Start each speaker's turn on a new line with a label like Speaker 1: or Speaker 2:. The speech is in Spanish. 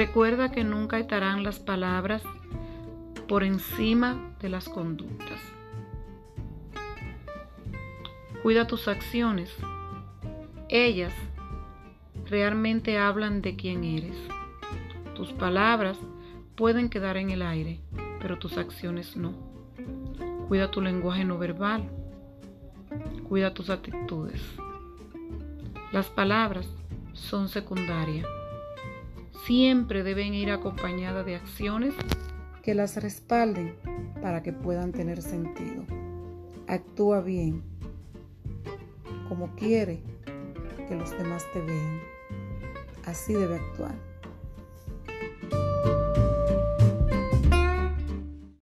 Speaker 1: Recuerda que nunca estarán las palabras por encima de las conductas. Cuida tus acciones. Ellas realmente hablan de quién eres. Tus palabras pueden quedar en el aire, pero tus acciones no. Cuida tu lenguaje no verbal. Cuida tus actitudes. Las palabras son secundarias. Siempre deben ir acompañadas de acciones que las respalden para que puedan tener sentido. Actúa bien, como quiere que los demás te vean. Así debe actuar.